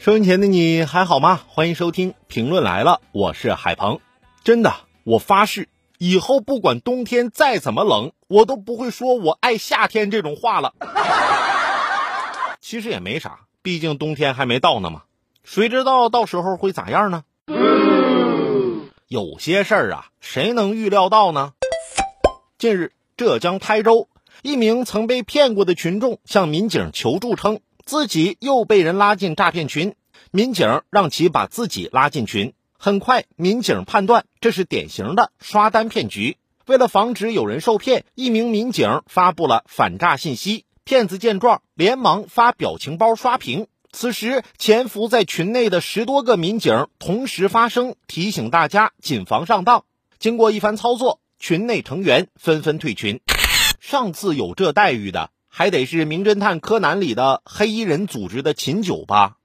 收音前的你还好吗？欢迎收听评论来了，我是海鹏。真的，我发誓，以后不管冬天再怎么冷，我都不会说我爱夏天这种话了。其实也没啥，毕竟冬天还没到呢嘛。谁知道到时候会咋样呢？有些事儿啊，谁能预料到呢？近日，浙江台州一名曾被骗过的群众向民警求助称。自己又被人拉进诈骗群，民警让其把自己拉进群。很快，民警判断这是典型的刷单骗局。为了防止有人受骗，一名民警发布了反诈信息。骗子见状，连忙发表情包刷屏。此时，潜伏在群内的十多个民警同时发声，提醒大家谨防上当。经过一番操作，群内成员纷纷退群。上次有这待遇的。还得是《名侦探柯南》里的黑衣人组织的秦九吧？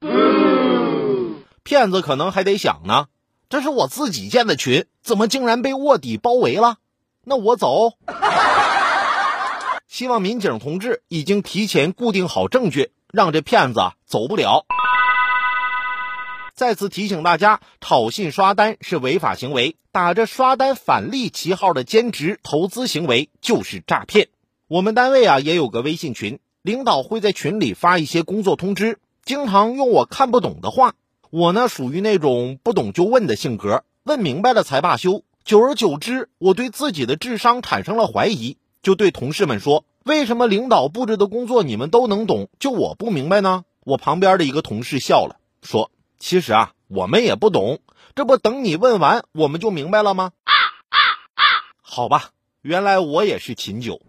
骗子可能还得想呢，这是我自己建的群，怎么竟然被卧底包围了？那我走。希望民警同志已经提前固定好证据，让这骗子走不了。再次提醒大家，炒信刷单是违法行为，打着刷单返利旗号的兼职投资行为就是诈骗。我们单位啊也有个微信群，领导会在群里发一些工作通知，经常用我看不懂的话。我呢属于那种不懂就问的性格，问明白了才罢休。久而久之，我对自己的智商产生了怀疑，就对同事们说：“为什么领导布置的工作你们都能懂，就我不明白呢？”我旁边的一个同事笑了，说：“其实啊，我们也不懂，这不等你问完，我们就明白了吗？”好吧，原来我也是秦九。